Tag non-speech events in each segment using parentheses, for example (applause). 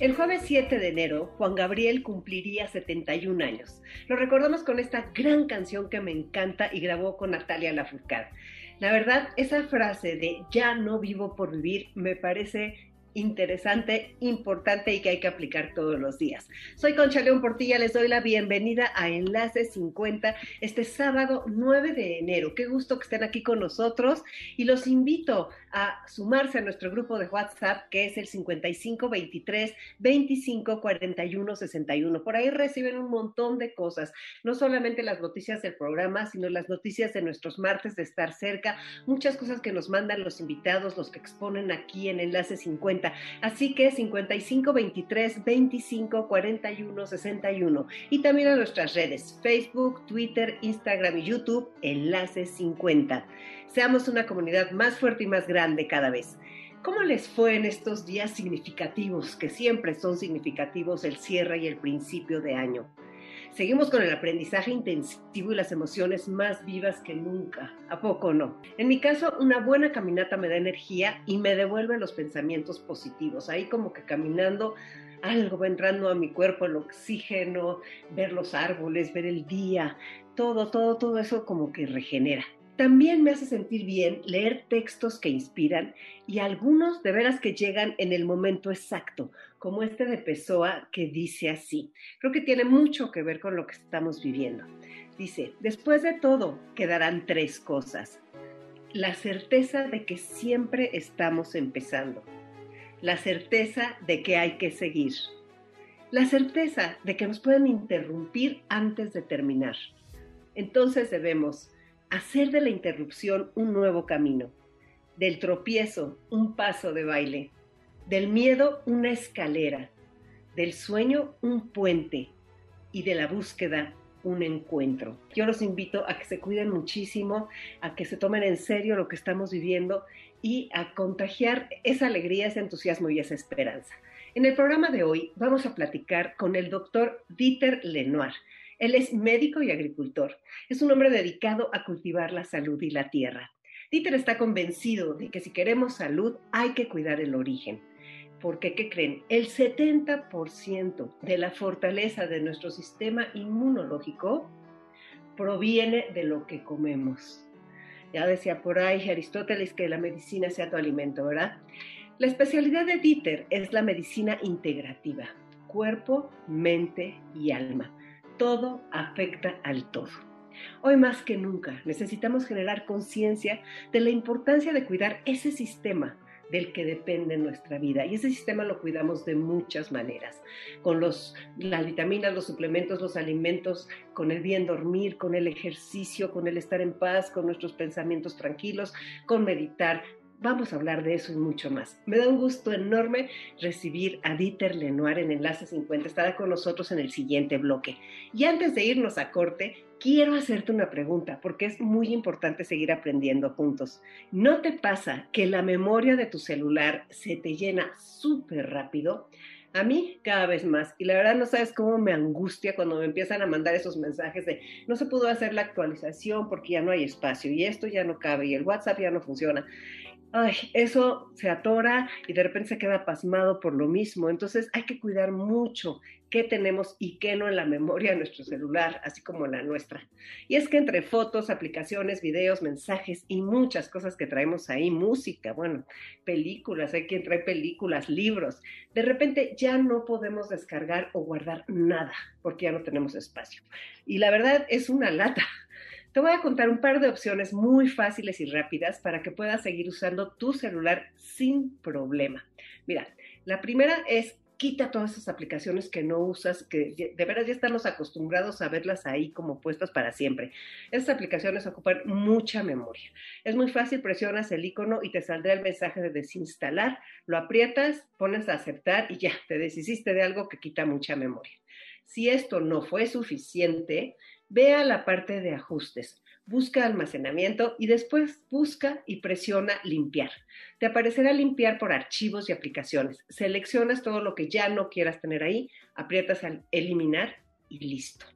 El jueves 7 de enero, Juan Gabriel cumpliría 71 años. Lo recordamos con esta gran canción que me encanta y grabó con Natalia Lafourcade. La verdad, esa frase de ya no vivo por vivir me parece interesante, importante y que hay que aplicar todos los días. Soy Concha León Portilla, les doy la bienvenida a Enlace 50 este sábado 9 de enero. Qué gusto que estén aquí con nosotros y los invito a sumarse a nuestro grupo de WhatsApp que es el 5523 25 41 61. Por ahí reciben un montón de cosas, no solamente las noticias del programa, sino las noticias de nuestros martes de estar cerca, muchas cosas que nos mandan los invitados, los que exponen aquí en Enlace 50 Así que 55 23 25 41 61. Y también a nuestras redes, Facebook, Twitter, Instagram y YouTube, Enlace 50. Seamos una comunidad más fuerte y más grande cada vez. ¿Cómo les fue en estos días significativos, que siempre son significativos el cierre y el principio de año? Seguimos con el aprendizaje intensivo y las emociones más vivas que nunca. ¿A poco no? En mi caso, una buena caminata me da energía y me devuelve los pensamientos positivos. Ahí como que caminando algo va entrando a mi cuerpo, el oxígeno, ver los árboles, ver el día, todo, todo, todo eso como que regenera. También me hace sentir bien leer textos que inspiran y algunos de veras que llegan en el momento exacto, como este de Pessoa que dice así. Creo que tiene mucho que ver con lo que estamos viviendo. Dice, después de todo quedarán tres cosas. La certeza de que siempre estamos empezando. La certeza de que hay que seguir. La certeza de que nos pueden interrumpir antes de terminar. Entonces debemos hacer de la interrupción un nuevo camino, del tropiezo un paso de baile, del miedo una escalera, del sueño un puente y de la búsqueda un encuentro. Yo los invito a que se cuiden muchísimo, a que se tomen en serio lo que estamos viviendo y a contagiar esa alegría, ese entusiasmo y esa esperanza. En el programa de hoy vamos a platicar con el doctor Dieter Lenoir. Él es médico y agricultor. Es un hombre dedicado a cultivar la salud y la tierra. Dieter está convencido de que si queremos salud hay que cuidar el origen. Porque, ¿qué creen? El 70% de la fortaleza de nuestro sistema inmunológico proviene de lo que comemos. Ya decía por ahí Aristóteles que la medicina sea tu alimento, ¿verdad? La especialidad de Dieter es la medicina integrativa, cuerpo, mente y alma todo afecta al todo. Hoy más que nunca necesitamos generar conciencia de la importancia de cuidar ese sistema del que depende nuestra vida. Y ese sistema lo cuidamos de muchas maneras, con los, las vitaminas, los suplementos, los alimentos, con el bien dormir, con el ejercicio, con el estar en paz, con nuestros pensamientos tranquilos, con meditar, Vamos a hablar de eso y mucho más. Me da un gusto enorme recibir a Dieter Lenoir en Enlace 50. Estará con nosotros en el siguiente bloque. Y antes de irnos a corte, quiero hacerte una pregunta porque es muy importante seguir aprendiendo juntos. ¿No te pasa que la memoria de tu celular se te llena súper rápido? A mí cada vez más. Y la verdad no sabes cómo me angustia cuando me empiezan a mandar esos mensajes de no se pudo hacer la actualización porque ya no hay espacio y esto ya no cabe y el WhatsApp ya no funciona ay, eso se atora y de repente se queda pasmado por lo mismo. Entonces hay que cuidar mucho qué tenemos y qué no en la memoria de nuestro celular, así como la nuestra. Y es que entre fotos, aplicaciones, videos, mensajes y muchas cosas que traemos ahí, música, bueno, películas, hay quien trae películas, libros, de repente ya no podemos descargar o guardar nada porque ya no tenemos espacio. Y la verdad es una lata te voy a contar un par de opciones muy fáciles y rápidas para que puedas seguir usando tu celular sin problema. Mira, la primera es quita todas esas aplicaciones que no usas, que de veras ya estamos acostumbrados a verlas ahí como puestas para siempre. Esas aplicaciones ocupan mucha memoria. Es muy fácil, presionas el icono y te saldrá el mensaje de desinstalar, lo aprietas, pones a aceptar y ya, te deshiciste de algo que quita mucha memoria. Si esto no fue suficiente, ve a la parte de ajustes busca almacenamiento y después busca y presiona limpiar. Te aparecerá limpiar por archivos y aplicaciones. Seleccionas todo lo que ya no quieras tener ahí, aprietas al eliminar y listo.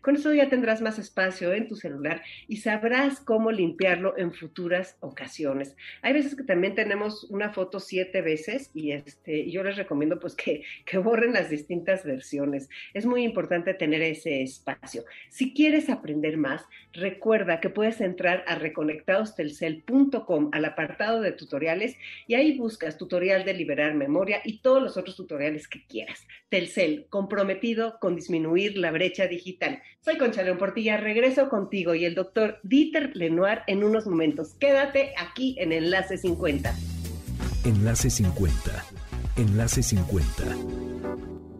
Con eso ya tendrás más espacio en tu celular y sabrás cómo limpiarlo en futuras ocasiones. Hay veces que también tenemos una foto siete veces y este, yo les recomiendo pues que, que borren las distintas versiones. Es muy importante tener ese espacio. Si quieres aprender más, recuerda que puedes entrar a reconectadostelcel.com al apartado de tutoriales y ahí buscas tutorial de liberar memoria y todos los otros tutoriales que quieras. Telcel, comprometido con disminuir la brecha digital. Soy Concha León Portilla, regreso contigo y el doctor Dieter Lenoir en unos momentos. Quédate aquí en Enlace 50. Enlace 50. Enlace 50.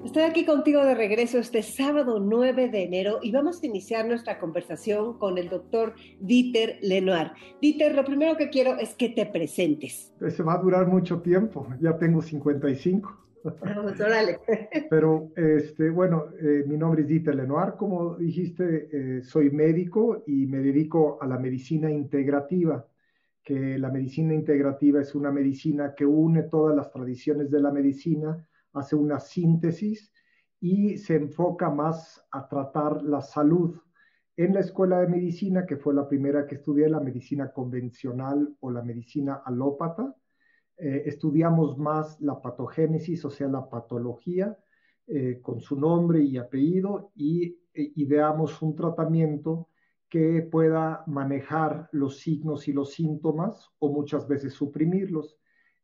Estoy aquí contigo de regreso este sábado 9 de enero y vamos a iniciar nuestra conversación con el doctor Dieter Lenoir. Dieter, lo primero que quiero es que te presentes. Se va a durar mucho tiempo, ya tengo 55. (laughs) Pero, este, bueno, eh, mi nombre es Dieter Lenoir, como dijiste, eh, soy médico y me dedico a la medicina integrativa, que la medicina integrativa es una medicina que une todas las tradiciones de la medicina, hace una síntesis y se enfoca más a tratar la salud. En la escuela de medicina, que fue la primera que estudié, la medicina convencional o la medicina alópata, eh, estudiamos más la patogénesis, o sea, la patología, eh, con su nombre y apellido, y e, ideamos un tratamiento que pueda manejar los signos y los síntomas o muchas veces suprimirlos.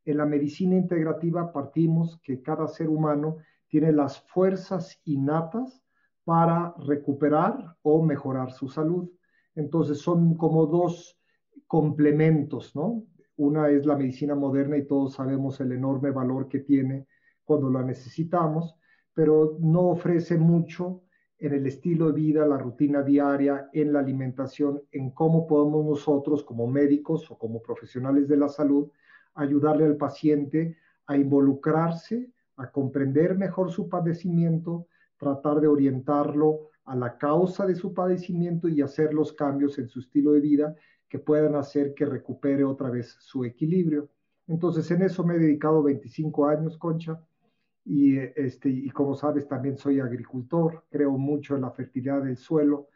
En la medicina integrativa partimos que cada ser humano tiene las fuerzas innatas para recuperar o mejorar su salud. Entonces son como dos complementos, ¿no? Una es la medicina moderna y todos sabemos el enorme valor que tiene cuando la necesitamos, pero no ofrece mucho en el estilo de vida, la rutina diaria, en la alimentación, en cómo podemos nosotros como médicos o como profesionales de la salud ayudarle al paciente a involucrarse, a comprender mejor su padecimiento, tratar de orientarlo a la causa de su padecimiento y hacer los cambios en su estilo de vida que puedan hacer que recupere otra vez su equilibrio. Entonces, en eso me he dedicado 25 años, Concha, y, este, y como sabes, también soy agricultor, creo mucho en la fertilidad del suelo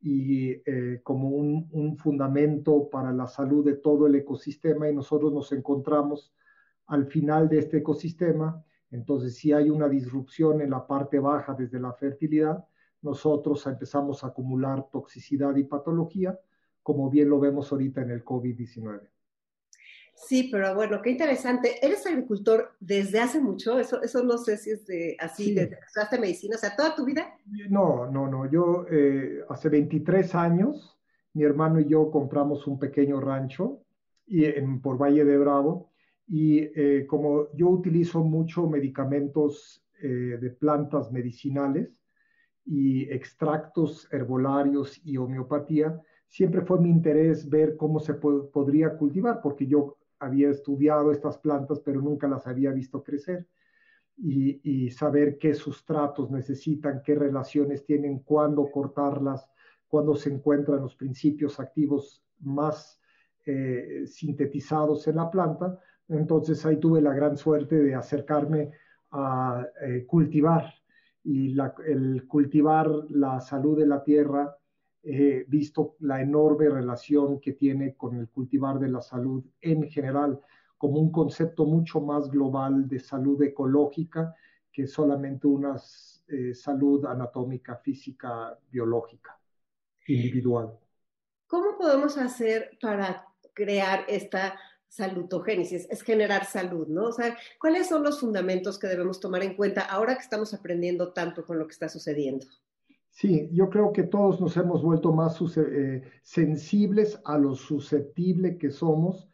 y eh, como un, un, fundamento para la salud de todo el ecosistema y nosotros nos encontramos al final de este ecosistema. Entonces, si hay una disrupción en la parte baja desde la fertilidad, nosotros empezamos a acumular toxicidad y patología como bien lo vemos ahorita en el COVID-19. Sí, pero bueno, qué interesante. ¿Eres agricultor desde hace mucho? Eso, eso no sé si es de, así, sí. desde que estudiaste medicina, o sea, toda tu vida. No, no, no. Yo eh, hace 23 años, mi hermano y yo compramos un pequeño rancho y, en, por Valle de Bravo y eh, como yo utilizo mucho medicamentos eh, de plantas medicinales y extractos herbolarios y homeopatía, siempre fue mi interés ver cómo se podría cultivar, porque yo había estudiado estas plantas, pero nunca las había visto crecer. Y, saber qué sustratos necesitan, qué relaciones tienen, cuándo cortarlas, cuándo se encuentran los principios activos más eh, sintetizados en la planta. Entonces ahí tuve la gran suerte de acercarme a eh, cultivar y el cultivar la salud de la tierra eh, visto la enorme relación que tiene con el cultivar de la salud en general, como un concepto mucho más global de salud ecológica que solamente una eh, salud anatómica, física, biológica, individual. ¿Cómo podemos hacer para crear esta salutogénesis? Es generar salud, ¿no? O sea, ¿cuáles son los fundamentos que debemos tomar en cuenta ahora que estamos aprendiendo tanto con lo que está sucediendo? Sí, yo creo que todos nos hemos vuelto más eh, sensibles a lo susceptible que somos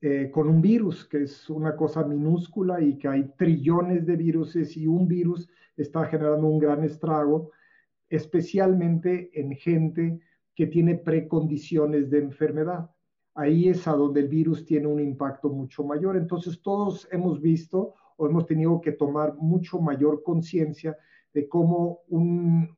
eh, con un virus, que es una cosa minúscula y que hay trillones de virus y un virus está generando un gran estrago, especialmente en gente que tiene precondiciones de enfermedad. Ahí es a donde el virus tiene un impacto mucho mayor. Entonces todos hemos visto o hemos tenido que tomar mucho mayor conciencia de cómo un,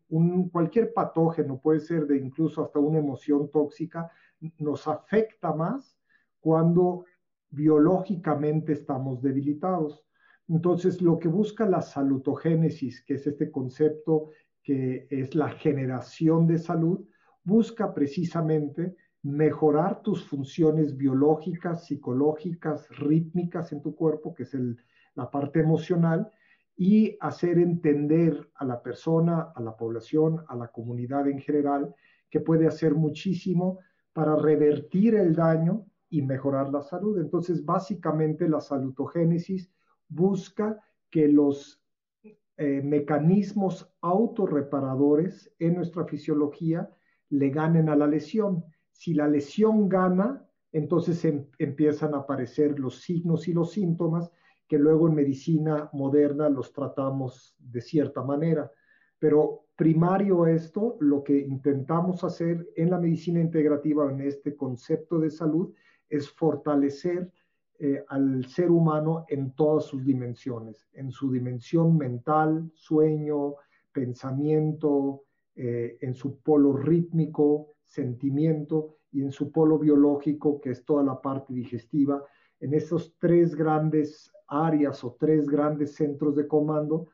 cualquier patógeno, puede ser de incluso hasta una emoción tóxica, nos afecta más cuando biológicamente estamos debilitados. Entonces, lo que busca la salutogénesis, que es este concepto que es la generación de salud, busca precisamente mejorar tus funciones biológicas, psicológicas, rítmicas en tu cuerpo, que es la parte emocional, y hacer entender a la persona, a la población, a la comunidad en general, que puede hacer muchísimo para revertir el daño y mejorar la salud. Entonces, básicamente la salutogénesis busca que los eh, mecanismos autorreparadores en nuestra fisiología le ganen a la lesión. Si la lesión gana, entonces em, empiezan a aparecer los signos y los síntomas que luego en medicina moderna los tratamos de cierta manera. Pero primario esto, lo que intentamos hacer en la medicina integrativa, en este concepto de salud, es fortalecer eh, al ser humano en todas sus dimensiones, en su dimensión mental, sueño, pensamiento, eh, en su polo rítmico, sentimiento y en su polo biológico, que es toda la parte digestiva, en esos tres grandes áreas o tres grandes centros de comando,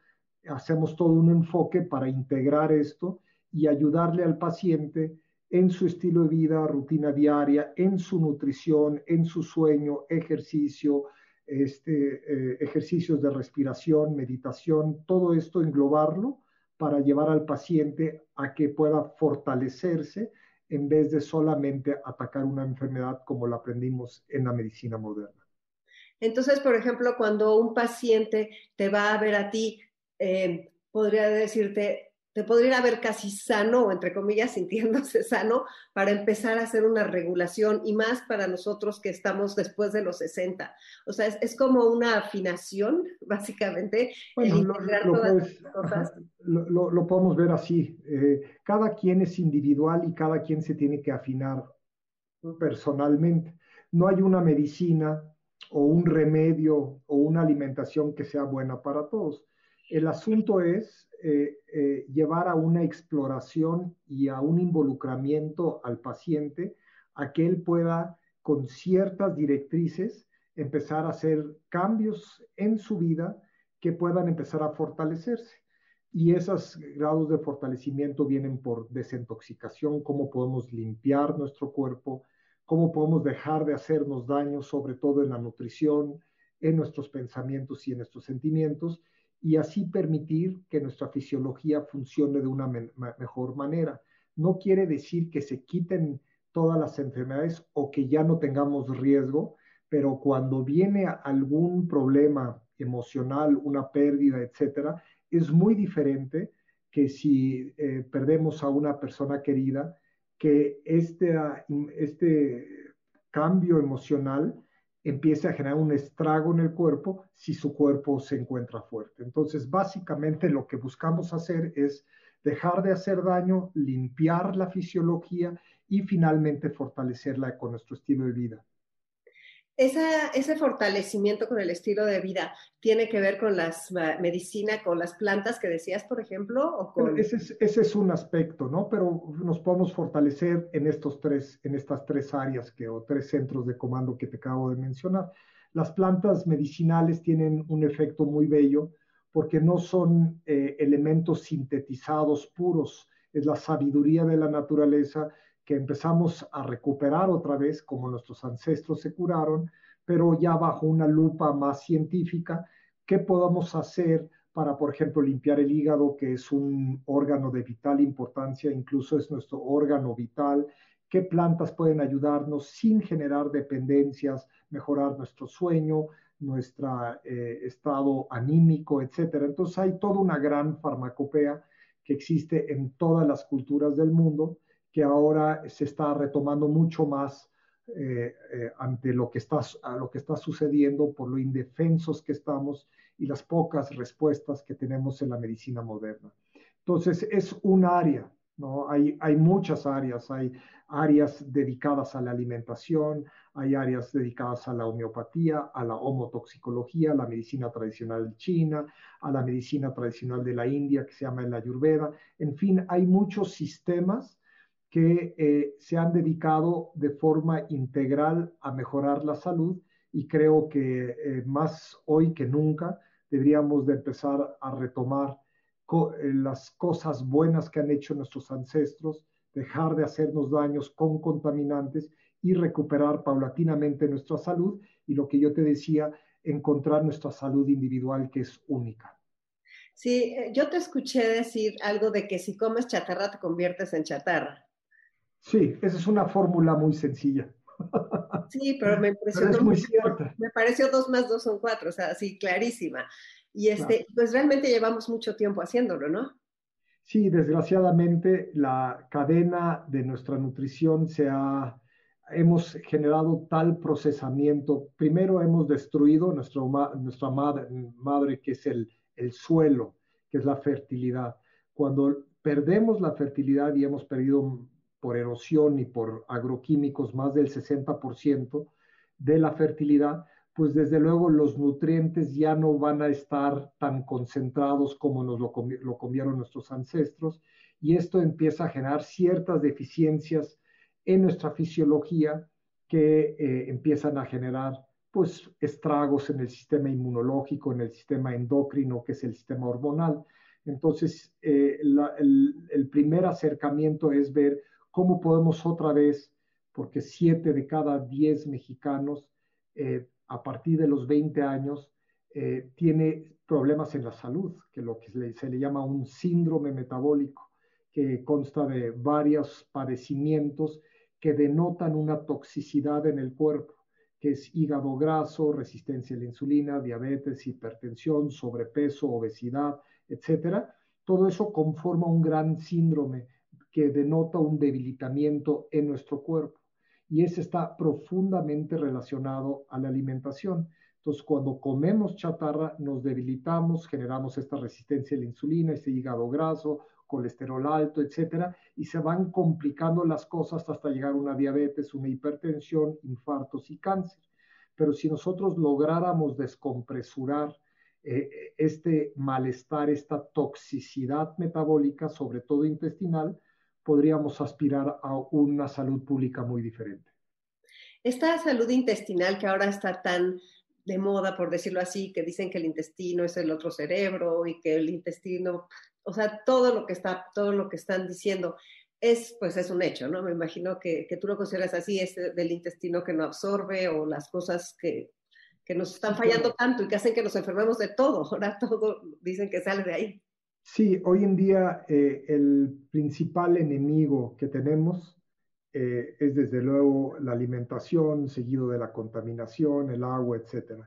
hacemos todo un enfoque para integrar esto y ayudarle al paciente en su estilo de vida, rutina diaria, en su nutrición, en su sueño, ejercicio, este, eh, ejercicios de respiración, meditación, todo esto englobarlo para llevar al paciente a que pueda fortalecerse en vez de solamente atacar una enfermedad como la aprendimos en la medicina moderna. Entonces, por ejemplo, cuando un paciente te va a ver a ti, eh, podría decirte, te podría ver casi sano, o entre comillas, (laughs) sintiéndose sano, para empezar a hacer una regulación y más para nosotros que estamos después de los 60. O sea, es, como una afinación, (laughs) básicamente. Bueno, lo, lo, podemos ver así. Eh, cada quien es individual y cada quien se tiene que afinar personalmente. No hay una medicina o un remedio o una alimentación que sea buena para todos. El asunto es eh, eh, llevar a una exploración y a un involucramiento al paciente a que él pueda, con ciertas directrices, empezar a hacer cambios en su vida que puedan empezar a fortalecerse. Y esos grados de fortalecimiento vienen por desintoxicación, cómo podemos limpiar nuestro cuerpo, cómo podemos dejar de hacernos daño, sobre todo en la nutrición, en nuestros pensamientos y en nuestros sentimientos, y así permitir que nuestra fisiología funcione de una mejor manera. No quiere decir que se quiten todas las enfermedades o que ya no tengamos riesgo, pero cuando viene algún problema emocional, una pérdida, etcétera, es muy diferente que si eh, perdemos a una persona querida que este, este cambio emocional empiece a generar un estrago en el cuerpo si su cuerpo se encuentra fuerte. Entonces, básicamente lo que buscamos hacer es dejar de hacer daño, limpiar la fisiología y finalmente fortalecerla con nuestro estilo de vida ese fortalecimiento con el estilo de vida tiene que ver con la medicina, con las plantas que decías, por ejemplo, o con... ese, es, un aspecto, ¿no? Pero nos podemos fortalecer en estos tres, en estas tres áreas que, o tres centros de comando que te acabo de mencionar. Las plantas medicinales tienen un efecto muy bello porque no son eh, elementos sintetizados puros, es la sabiduría de la naturaleza que empezamos a recuperar otra vez como nuestros ancestros se curaron, pero ya bajo una lupa más científica, ¿qué podemos hacer para, por ejemplo, limpiar el hígado, que es un órgano de vital importancia, incluso es nuestro órgano vital? ¿Qué plantas pueden ayudarnos sin generar dependencias, mejorar nuestro sueño, nuestro eh, estado anímico, etcétera? Entonces hay toda una gran farmacopea que existe en todas las culturas del mundo que ahora se está retomando mucho más eh, eh, ante lo que, está, lo que está sucediendo, por lo indefensos que estamos y las pocas respuestas que tenemos en la medicina moderna. Entonces, es un área, ¿no? Hay, hay muchas áreas, hay áreas dedicadas a la alimentación, hay áreas dedicadas a la homeopatía, a la homotoxicología, a la medicina tradicional china, a la medicina tradicional de la India que se llama la Ayurveda. En fin, hay muchos sistemas que eh, se han dedicado de forma integral a mejorar la salud y creo que eh, más hoy que nunca deberíamos de empezar a retomar eh, las cosas buenas que han hecho nuestros ancestros, dejar de hacernos daños con contaminantes y recuperar paulatinamente nuestra salud y lo que yo te decía, encontrar nuestra salud individual que es única. Sí, yo te escuché decir algo de que si comes chatarra te conviertes en chatarra. Sí, esa es una fórmula muy sencilla. Sí, pero me impresionó. es muy cierta. Me pareció dos más dos son cuatro, o sea, sí, clarísima. Y este, pues realmente llevamos mucho tiempo haciéndolo, ¿no? Sí, desgraciadamente la cadena de nuestra nutrición se ha, hemos generado tal procesamiento. Primero hemos destruido nuestro, nuestra madre, madre, que es el, el suelo, que es la fertilidad. Cuando perdemos la fertilidad y hemos perdido por erosión y por agroquímicos más del 60% de la fertilidad, pues desde luego los nutrientes ya no van a estar tan concentrados como nos lo, comieron nuestros ancestros y esto empieza a generar ciertas deficiencias en nuestra fisiología que eh, empiezan a generar pues estragos en el sistema inmunológico, en el sistema endocrino, que es el sistema hormonal. Entonces, eh, el primer acercamiento es ver ¿Cómo podemos otra vez, porque siete de cada diez mexicanos eh, a partir de los 20 años eh, tiene problemas en la salud, que lo que se le, se le llama un síndrome metabólico, que consta de varios padecimientos que denotan una toxicidad en el cuerpo, que es hígado graso, resistencia a la insulina, diabetes, hipertensión, sobrepeso, obesidad, etcétera. Todo eso conforma un gran síndrome que denota un debilitamiento en nuestro cuerpo. Y ese está profundamente relacionado a la alimentación. Entonces, cuando comemos chatarra, nos debilitamos, generamos esta resistencia a la insulina, este hígado graso, colesterol alto, etcétera, y se van complicando las cosas hasta llegar a una diabetes, una hipertensión, infartos y cáncer. Pero si nosotros lográramos descompresurar eh, este malestar, esta toxicidad metabólica, sobre todo intestinal, podríamos aspirar a una salud pública muy diferente. Esta salud intestinal que ahora está tan de moda, por decirlo así, que dicen que el intestino es el otro cerebro y que el intestino, o sea, todo lo que está, todo lo que están diciendo es, pues es un hecho, ¿no? Me imagino que, que tú lo consideras así, es del intestino que no absorbe o las cosas que, que nos están fallando tanto y que hacen que nos enfermemos de todo. Ahora todo dicen que sale de ahí. Sí, hoy en día eh, el principal enemigo que tenemos eh, es desde luego la alimentación, seguido de la contaminación, el agua, etc.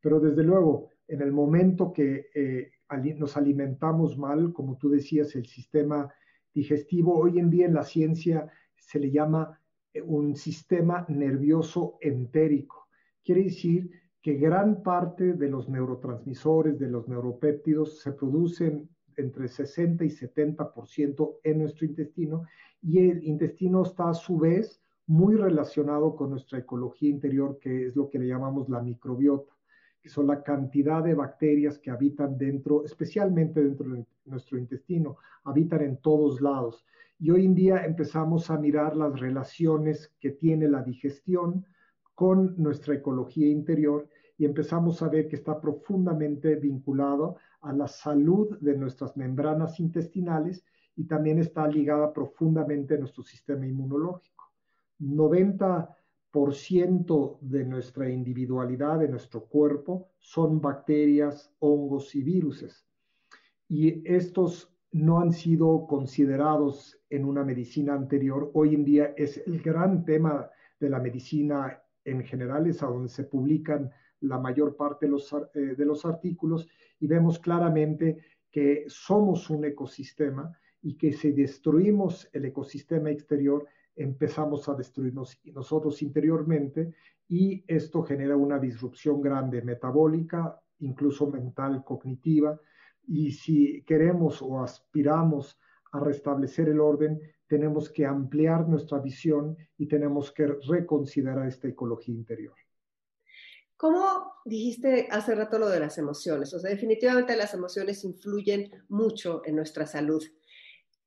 Pero desde luego, en el momento que eh, nos alimentamos mal, como tú decías, el sistema digestivo, hoy en día en la ciencia se le llama un sistema nervioso entérico. Quiere decir que gran parte de los neurotransmisores, de los neuropéptidos, se producen entre 60 y 70% en nuestro intestino y el intestino está a su vez muy relacionado con nuestra ecología interior, que es lo que le llamamos la microbiota, que son la cantidad de bacterias que habitan dentro, especialmente dentro de nuestro intestino, habitan en todos lados. Y hoy en día empezamos a mirar las relaciones que tiene la digestión con nuestra ecología interior y empezamos a ver que está profundamente vinculado a la salud de nuestras membranas intestinales y también está ligada profundamente a nuestro sistema inmunológico. 90% de nuestra individualidad, de nuestro cuerpo, son bacterias, hongos y viruses. Y estos no han sido considerados en una medicina anterior. Hoy en día es el gran tema de la medicina en general, es a donde se publican la mayor parte de los, eh, de los artículos y vemos claramente que somos un ecosistema y que si destruimos el ecosistema exterior, empezamos a destruirnos nosotros interiormente y esto genera una disrupción grande metabólica, incluso mental, cognitiva. Y si queremos o aspiramos a restablecer el orden, tenemos que ampliar nuestra visión y tenemos que reconsiderar esta ecología interior. ¿Cómo dijiste hace rato lo de las emociones? O sea, definitivamente las emociones influyen mucho en nuestra salud.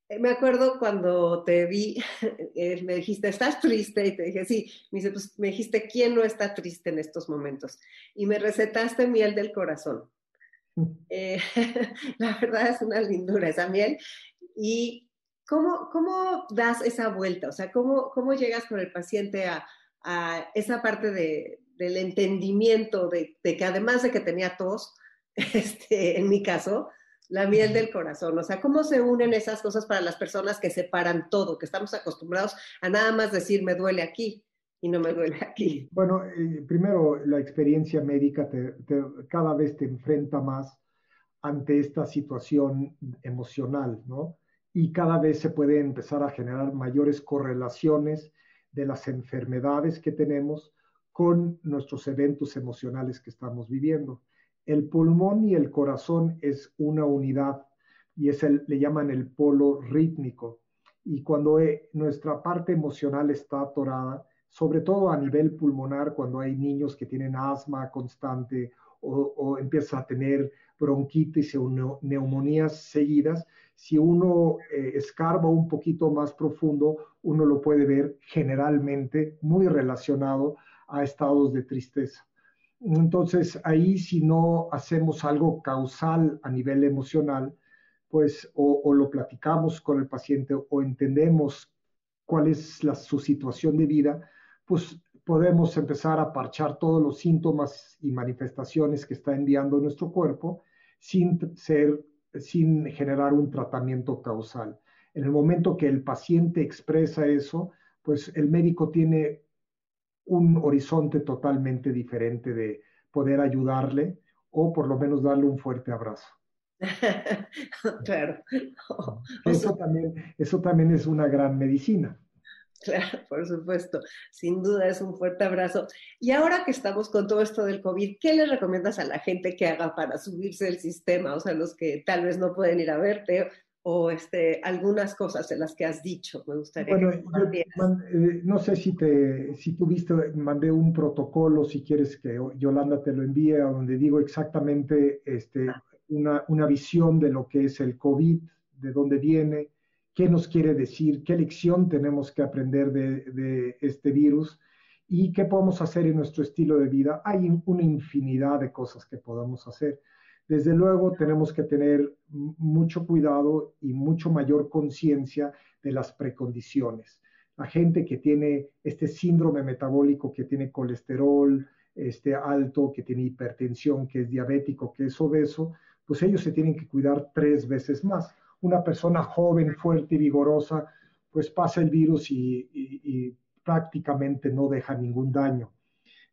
Eh, me acuerdo cuando te vi, (laughs) eh, me dijiste, ¿estás triste? Y te dije, sí. Me, dice, pues, me dijiste, ¿quién no está triste en estos momentos? Y me recetaste miel del corazón. Mm. Eh, (laughs) la verdad es una lindura esa miel. ¿Y cómo, cómo das esa vuelta? O sea, ¿cómo, cómo llegas con el paciente a, a esa parte de, del entendimiento de, de, que además de que tenía tos, (laughs) este, en mi caso, la miel del corazón. O sea, ¿cómo se unen esas cosas para las personas que separan todo, que estamos acostumbrados a nada más decir me duele aquí y no me duele aquí? Bueno, eh, primero la experiencia médica te, cada vez te enfrenta más ante esta situación emocional, ¿no? Y cada vez se puede empezar a generar mayores correlaciones de las enfermedades que tenemos con nuestros eventos emocionales que estamos viviendo. El pulmón y el corazón es una unidad y es el, le llaman el polo rítmico. Y cuando eh, nuestra parte emocional está atorada, sobre todo a nivel pulmonar, cuando hay niños que tienen asma constante o, o empieza a tener bronquitis o neumonías seguidas, si uno eh, escarba un poquito más profundo, uno lo puede ver generalmente muy relacionado a estados de tristeza. Entonces, ahí si no hacemos algo causal a nivel emocional, pues o, lo platicamos con el paciente o entendemos cuál es la, su situación de vida, pues podemos empezar a parchar todos los síntomas y manifestaciones que está enviando nuestro cuerpo sin ser, sin generar un tratamiento causal. En el momento que el paciente expresa eso, pues el médico tiene un horizonte totalmente diferente de poder ayudarle o por lo menos darle un fuerte abrazo. (laughs) claro. Eso, también, eso también es una gran medicina. Claro, por supuesto. Sin duda es un fuerte abrazo. Y ahora que estamos con todo esto del COVID, ¿qué le recomiendas a la gente que haga para subirse el sistema? O sea, los que tal vez no pueden ir a verte o este, algunas cosas de las que has dicho. Me gustaría bueno, que eh, no sé si, te, si tú viste, mandé un protocolo, si quieres que Yolanda te lo envíe, a donde digo exactamente este, ah. una, una visión de lo que es el COVID, de dónde viene, qué nos quiere decir, qué lección tenemos que aprender de, este virus y qué podemos hacer en nuestro estilo de vida. Hay una infinidad de cosas que podemos hacer. Desde luego tenemos que tener mucho cuidado y mucho mayor conciencia de las precondiciones. La gente que tiene este síndrome metabólico, que tiene colesterol este alto, que tiene hipertensión, que es diabético, que es obeso, pues ellos se tienen que cuidar tres veces más. Una persona joven, fuerte y vigorosa, pues pasa el virus y, prácticamente no deja ningún daño.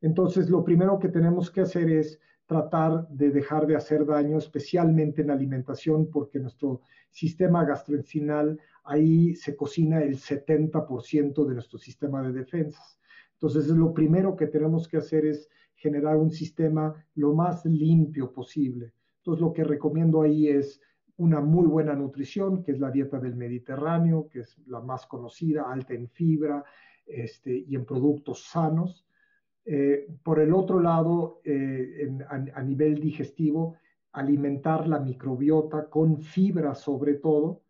Entonces, lo primero que tenemos que hacer es tratar de dejar de hacer daño, especialmente en alimentación, porque nuestro sistema gastrointestinal, ahí se cocina el 70% de nuestro sistema de defensas. Entonces, lo primero que tenemos que hacer es generar un sistema lo más limpio posible. Entonces, lo que recomiendo ahí es una muy buena nutrición, que es la dieta del Mediterráneo, que es la más conocida, alta en fibra este, y en productos sanos. Eh, por el otro lado, eh, a, nivel digestivo, alimentar la microbiota con fibra sobre todo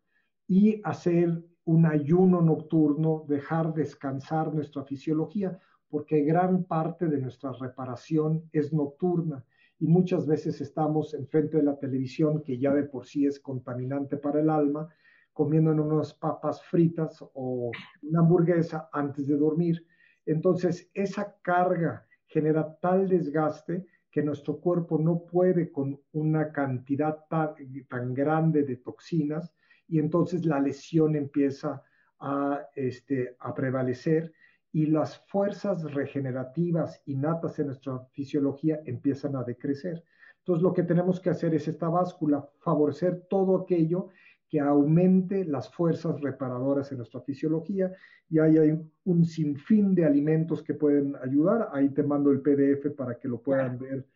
y hacer un ayuno nocturno, dejar descansar nuestra fisiología, porque gran parte de nuestra reparación es nocturna y muchas veces estamos enfrente de la televisión, que ya de por sí es contaminante para el alma, comiendo unas papas fritas o una hamburguesa antes de dormir. Entonces, esa carga genera tal desgaste que nuestro cuerpo no puede con una cantidad tan, grande de toxinas y entonces la lesión empieza a, este, a prevalecer y las fuerzas regenerativas innatas en nuestra fisiología empiezan a decrecer. Entonces lo que tenemos que hacer es esta báscula, favorecer todo aquello que aumente las fuerzas reparadoras en nuestra fisiología y ahí hay un sinfín de alimentos que pueden ayudar. Ahí te mando el PDF para que lo puedan ver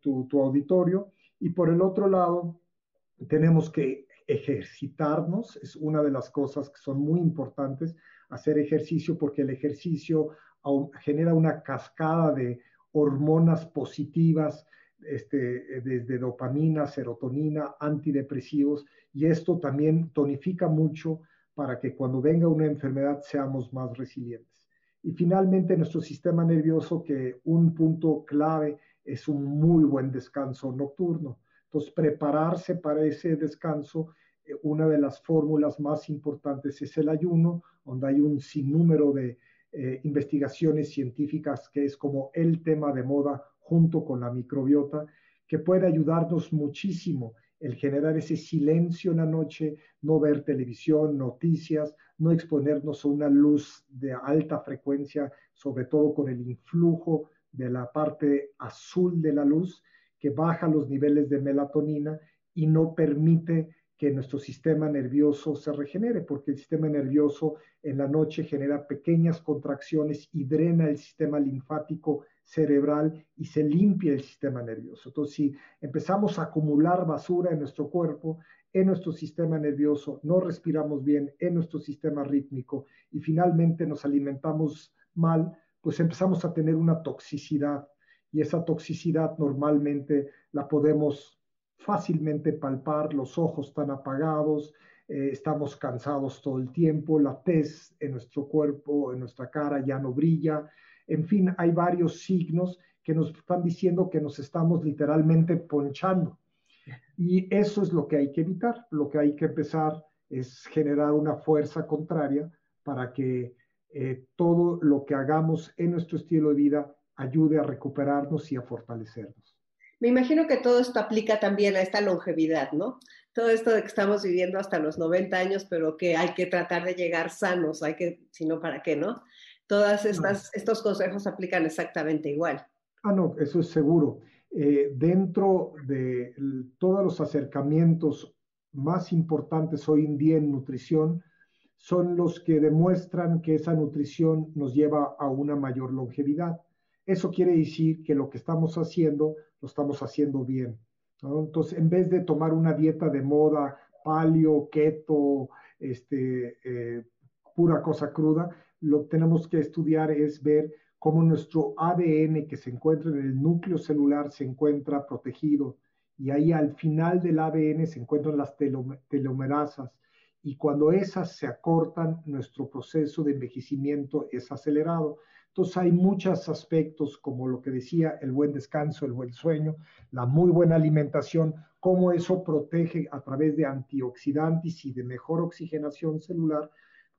tu, tu, auditorio. Y por el otro lado, tenemos que ejercitarnos, es una de las cosas que son muy importantes, hacer ejercicio porque el ejercicio genera una cascada de hormonas positivas, este, desde dopamina, serotonina, antidepresivos, y esto también tonifica mucho para que cuando venga una enfermedad seamos más resilientes. Y finalmente nuestro sistema nervioso, que un punto clave es un muy buen descanso nocturno. Entonces, prepararse para ese descanso, eh, una de las fórmulas más importantes es el ayuno, donde hay un sinnúmero de eh, investigaciones científicas que es como el tema de moda junto con la microbiota, que puede ayudarnos muchísimo el generar ese silencio en la noche, no ver televisión, noticias, no exponernos a una luz de alta frecuencia, sobre todo con el influjo de la parte azul de la luz, que baja los niveles de melatonina y no permite que nuestro sistema nervioso se regenere, porque el sistema nervioso en la noche genera pequeñas contracciones y drena el sistema linfático cerebral y se limpia el sistema nervioso. Entonces, si empezamos a acumular basura en nuestro cuerpo, en nuestro sistema nervioso, no respiramos bien, en nuestro sistema rítmico y finalmente nos alimentamos mal, pues empezamos a tener una toxicidad y esa toxicidad normalmente la podemos fácilmente palpar, los ojos están apagados, eh, estamos cansados todo el tiempo, la tez en nuestro cuerpo, en nuestra cara ya no brilla, en fin, hay varios signos que nos están diciendo que nos estamos literalmente ponchando. Y eso es lo que hay que evitar. Lo que hay que empezar es generar una fuerza contraria para que eh, todo lo que hagamos en nuestro estilo de vida ayude a recuperarnos y a fortalecernos. Me imagino que todo esto aplica también a esta longevidad, ¿no? Todo esto de que estamos viviendo hasta los 90 años, pero que hay que tratar de llegar sanos, hay que, si no, ¿para qué, no? Todos estos consejos aplican exactamente igual. Ah, no, eso es seguro. Eh, dentro de todos los acercamientos más importantes hoy en día en nutrición, son los que demuestran que esa nutrición nos lleva a una mayor longevidad. Eso quiere decir que lo que estamos haciendo, lo estamos haciendo bien. Entonces, en vez de tomar una dieta de moda, palio, keto, este, eh, pura cosa cruda, lo que tenemos que estudiar es ver cómo nuestro ADN que se encuentra en el núcleo celular se encuentra protegido y ahí al final del ADN se encuentran las telomerasas y cuando esas se acortan, nuestro proceso de envejecimiento es acelerado. Entonces hay muchos aspectos como lo que decía, el buen descanso, el buen sueño, la muy buena alimentación, cómo eso protege a través de antioxidantes y de mejor oxigenación celular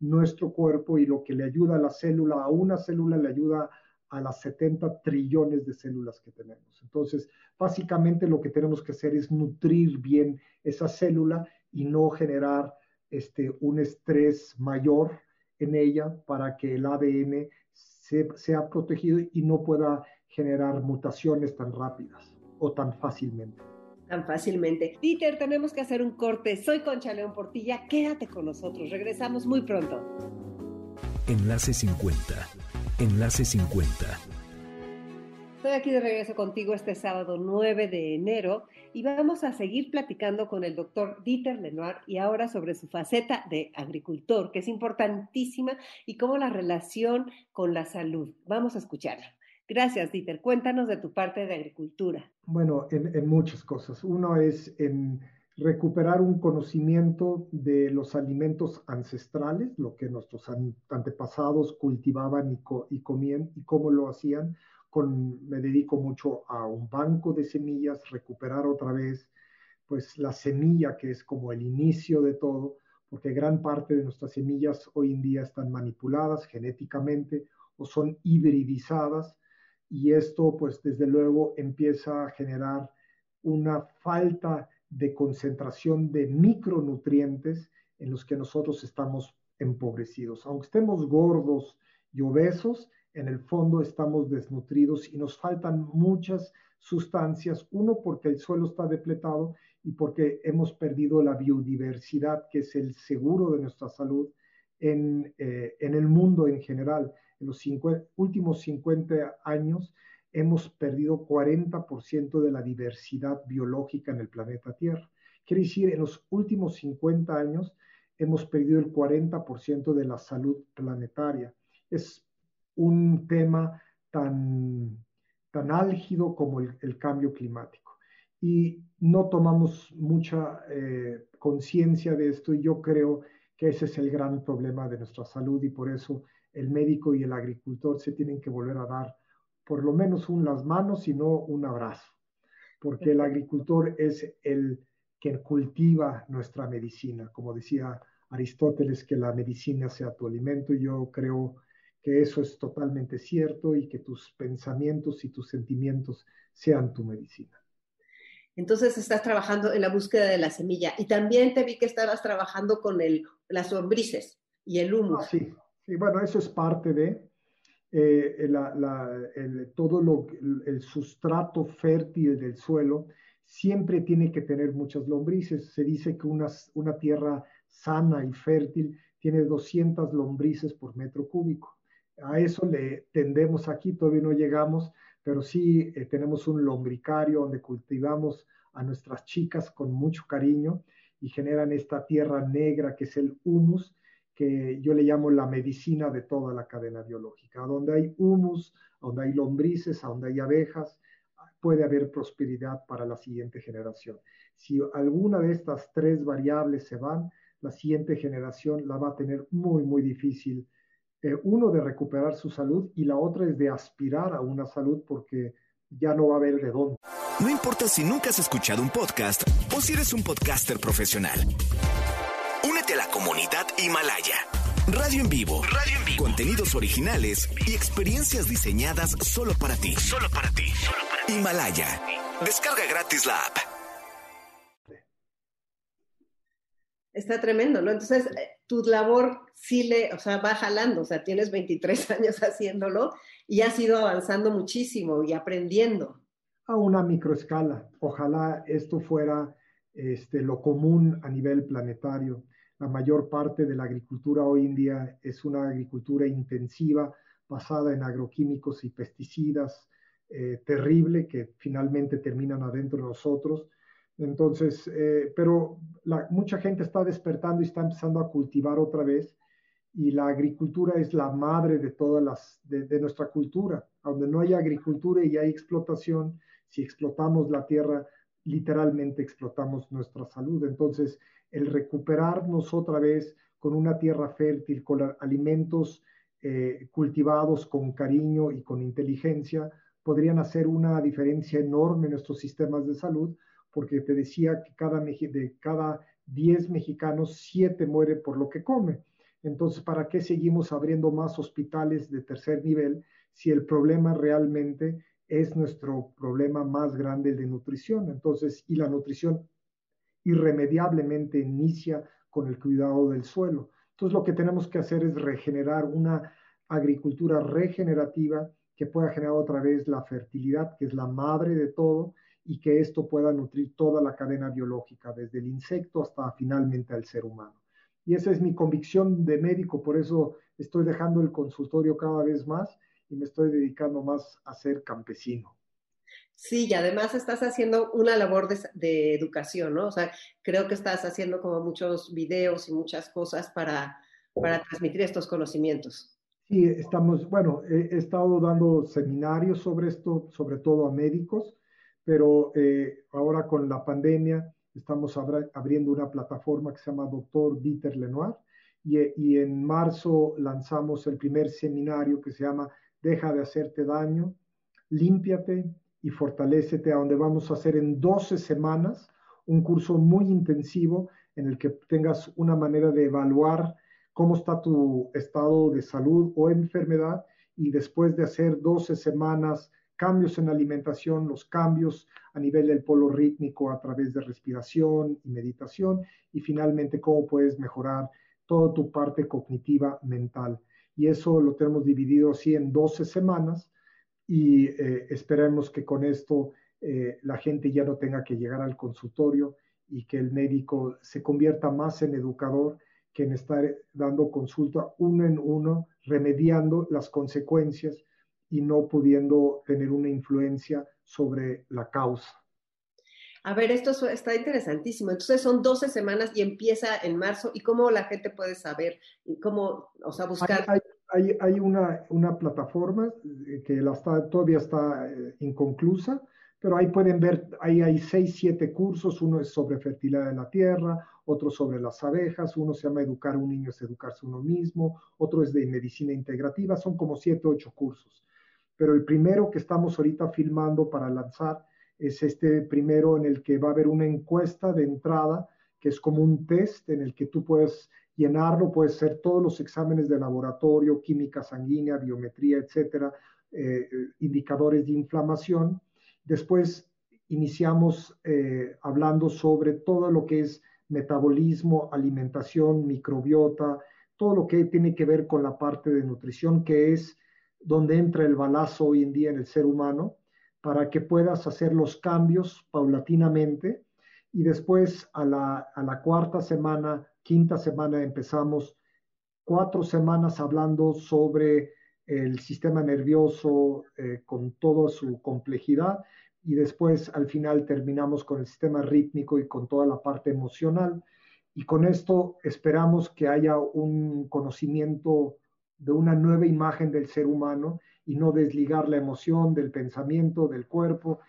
nuestro cuerpo y lo que le ayuda a la célula, a una célula le ayuda a las 70 trillones de células que tenemos. Entonces, básicamente lo que tenemos que hacer es nutrir bien esa célula y no generar este, un estrés mayor en ella para que el ADN sea protegido y no pueda generar mutaciones tan rápidas o tan fácilmente tan fácilmente. Peter, tenemos que hacer un corte. Soy Concha León Portilla. Quédate con nosotros. Regresamos muy pronto. Enlace 50. Enlace 50. Estoy aquí de regreso contigo este sábado 9 de enero y vamos a seguir platicando con el doctor Dieter Lenoir y ahora sobre su faceta de agricultor, que es importantísima, y cómo la relación con la salud. Vamos a escucharlo. Gracias, Dieter. Cuéntanos de tu parte de agricultura. Bueno, en, muchas cosas. Uno es en recuperar un conocimiento de los alimentos ancestrales, lo que nuestros antepasados cultivaban y, y comían y cómo lo hacían. Me dedico mucho a un banco de semillas, recuperar otra vez pues la semilla que es como el inicio de todo, porque gran parte de nuestras semillas hoy en día están manipuladas genéticamente o son hibridizadas y esto pues desde luego empieza a generar una falta de concentración de micronutrientes en los que nosotros estamos empobrecidos. Aunque estemos gordos y obesos, en el fondo estamos desnutridos y nos faltan muchas sustancias, uno porque el suelo está depletado y porque hemos perdido la biodiversidad, que es el seguro de nuestra salud en, eh, en el mundo en general. En los últimos 50 años hemos perdido 40% de la diversidad biológica en el planeta Tierra. Quiere decir, en los últimos 50 años hemos perdido el 40% de la salud planetaria. Es un tema tan, tan álgido como el, cambio climático. Y no tomamos mucha eh, conciencia de esto y yo creo que ese es el gran problema de nuestra salud y por eso el médico y el agricultor se tienen que volver a dar por lo menos un las manos y no un abrazo, porque el agricultor es el que cultiva nuestra medicina. Como decía Aristóteles, que la medicina sea tu alimento, y yo creo que eso es totalmente cierto y que tus pensamientos y tus sentimientos sean tu medicina. Entonces estás trabajando en la búsqueda de la semilla y también te vi que estabas trabajando con el, las lombrices y el. Ah, sí, sí, bueno, eso es parte de eh, el, todo lo, el sustrato fértil del suelo siempre tiene que tener muchas lombrices. Se dice que una, una tierra sana y fértil tiene 200 lombrices por metro cúbico. A eso le tendemos aquí, todavía no llegamos, pero sí eh, tenemos un lombricario donde cultivamos a nuestras chicas con mucho cariño y generan esta tierra negra que es el humus, que yo le llamo la medicina de toda la cadena biológica. Donde hay humus, donde hay lombrices, donde hay abejas, puede haber prosperidad para la siguiente generación. Si alguna de estas tres variables se van, la siguiente generación la va a tener muy, muy difícil. Eh, uno de recuperar su salud y la otra es de aspirar a una salud porque ya no va a haber de dónde. No importa si nunca has escuchado un podcast o si eres un podcaster profesional. Únete a la comunidad Himalaya. Radio en vivo. Radio en vivo. Contenidos originales y experiencias diseñadas solo para ti. Solo para ti. Himalaya. Descarga gratis la app. Está tremendo, ¿no? Entonces, eh, tu labor sí le, o sea, va jalando, o sea, tienes 23 (laughs) años haciéndolo y has ido avanzando muchísimo y aprendiendo. A una microescala. Ojalá esto fuera este, lo común a nivel planetario. La mayor parte de la agricultura hoy en día es una agricultura intensiva basada en agroquímicos y pesticidas, eh, terrible que finalmente terminan adentro de nosotros. Entonces, eh, pero mucha gente está despertando y está empezando a cultivar otra vez y la agricultura es la madre de todas las, de, nuestra cultura. Donde no hay agricultura y hay explotación, si explotamos la tierra, literalmente explotamos nuestra salud. Entonces, el recuperarnos otra vez con una tierra fértil, con alimentos eh, cultivados con cariño y con inteligencia, podrían hacer una diferencia enorme en nuestros sistemas de salud, porque te decía que cada, de cada 10 mexicanos, 7 muere por lo que come. Entonces, ¿para qué seguimos abriendo más hospitales de tercer nivel si el problema realmente es nuestro problema más grande de nutrición? Entonces, y la nutrición irremediablemente inicia con el cuidado del suelo. Entonces, lo que tenemos que hacer es regenerar una agricultura regenerativa que pueda generar otra vez la fertilidad, que es la madre de todo, y que esto pueda nutrir toda la cadena biológica, desde el insecto hasta finalmente al ser humano. Y esa es mi convicción de médico, por eso estoy dejando el consultorio cada vez más y me estoy dedicando más a ser campesino. Sí, y además estás haciendo una labor de, de, educación, ¿no? O sea, creo que estás haciendo como muchos videos y muchas cosas para, para transmitir estos conocimientos. Sí, estamos, bueno, he, estado dando seminarios sobre esto, sobre todo a médicos, pero eh, ahora con la pandemia estamos abriendo una plataforma que se llama Doctor Dieter Lenoir y, y en marzo lanzamos el primer seminario que se llama Deja de hacerte daño, límpiate y fortalécete, a donde vamos a hacer en 12 semanas un curso muy intensivo en el que tengas una manera de evaluar cómo está tu estado de salud o enfermedad y después de hacer 12 semanas cambios en alimentación, los cambios a nivel del polo rítmico a través de respiración y meditación y finalmente cómo puedes mejorar toda tu parte cognitiva mental. y eso lo tenemos dividido así en 12 semanas y eh, esperemos que con esto eh, la gente ya no tenga que llegar al consultorio y que el médico se convierta más en educador que en estar dando consulta uno en uno, remediando las consecuencias y no pudiendo tener una influencia sobre la causa. A ver, esto está interesantísimo. Entonces son 12 semanas y empieza en marzo. ¿Y cómo la gente puede saber? ¿Y cómo, o sea, buscar? Hay, hay, una, una, plataforma eh, que la está, todavía está eh, inconclusa, pero ahí pueden ver, ahí hay 6, 7 cursos. Uno es sobre fertilidad de la tierra, otro sobre las abejas, uno se llama Educar a un niño es educarse uno mismo, otro es de medicina integrativa. Son como 7, 8 cursos. Pero el primero que estamos ahorita filmando para lanzar es este primero en el que va a haber una encuesta de entrada, que es como un test en el que tú puedes llenarlo, puedes hacer todos los exámenes de laboratorio, química sanguínea, biometría, etcétera, eh, indicadores de inflamación. Después iniciamos eh, hablando sobre todo lo que es metabolismo, alimentación, microbiota, todo lo que tiene que ver con la parte de nutrición, que es donde entra el balazo hoy en día en el ser humano para que puedas hacer los cambios paulatinamente y después a la, cuarta semana, quinta semana empezamos cuatro semanas hablando sobre el sistema nervioso eh, con toda su complejidad y después al final terminamos con el sistema rítmico y con toda la parte emocional. Y con esto esperamos que haya un conocimiento de una nueva imagen del ser humano y no desligar la emoción del pensamiento, del cuerpo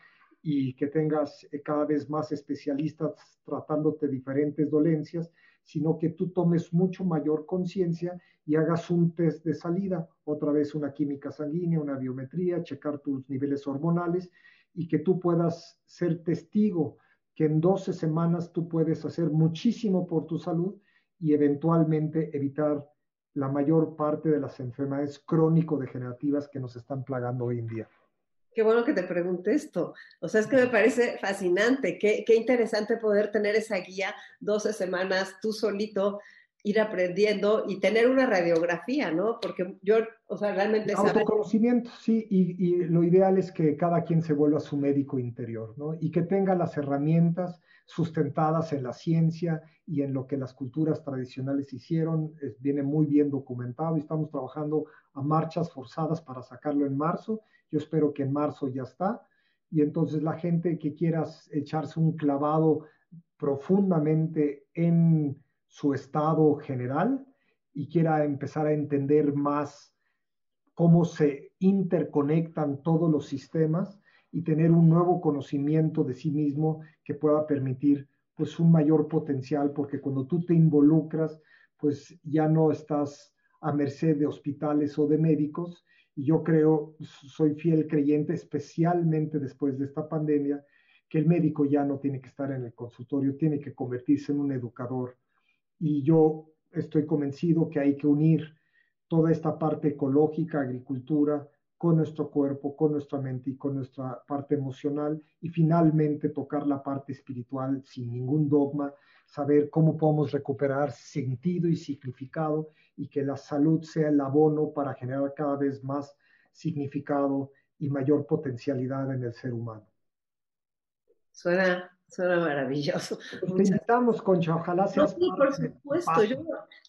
y que tengas eh, cada vez más especialistas tratándote diferentes dolencias, sino que tú tomes mucho mayor conciencia y hagas un test de salida, otra vez una química sanguínea, una biometría, checar tus niveles hormonales y que tú puedas ser testigo que en 12 semanas tú puedes hacer muchísimo por tu salud y eventualmente evitar la mayor parte de las enfermedades crónico-degenerativas que nos están plagando hoy en día. Qué bueno que te pregunte esto. O sea, es que me parece fascinante, qué, qué interesante poder tener esa guía 12 semanas tú solito, ir aprendiendo y tener una radiografía, ¿no? Porque yo, o sea, realmente... Autoconocimiento, sí, y, y, lo ideal es que cada quien se vuelva su médico interior, ¿no? Y que tenga las herramientas sustentadas en la ciencia y en lo que las culturas tradicionales hicieron, viene muy bien documentado y estamos trabajando a marchas forzadas para sacarlo en marzo. Yo espero que en marzo ya está. Y entonces la gente que quiera echarse un clavado profundamente en su estado general y quiera empezar a entender más cómo se interconectan todos los sistemas, y tener un nuevo conocimiento de sí mismo que pueda permitir pues un mayor potencial, porque cuando tú te involucras, pues ya no estás a merced de hospitales o de médicos. Y yo creo, soy fiel creyente, especialmente después de esta pandemia, que el médico ya no tiene que estar en el consultorio, tiene que convertirse en un educador. Y yo estoy convencido que hay que unir toda esta parte ecológica, agricultura, con nuestro cuerpo, con nuestra mente y con nuestra parte emocional y finalmente tocar la parte espiritual sin ningún dogma, saber cómo podemos recuperar sentido y significado y que la salud sea el abono para generar cada vez más significado y mayor potencialidad en el ser humano. Suena Suena maravilloso. Pues te invitamos, Concha, ojalá seas. sí, por supuesto, yo,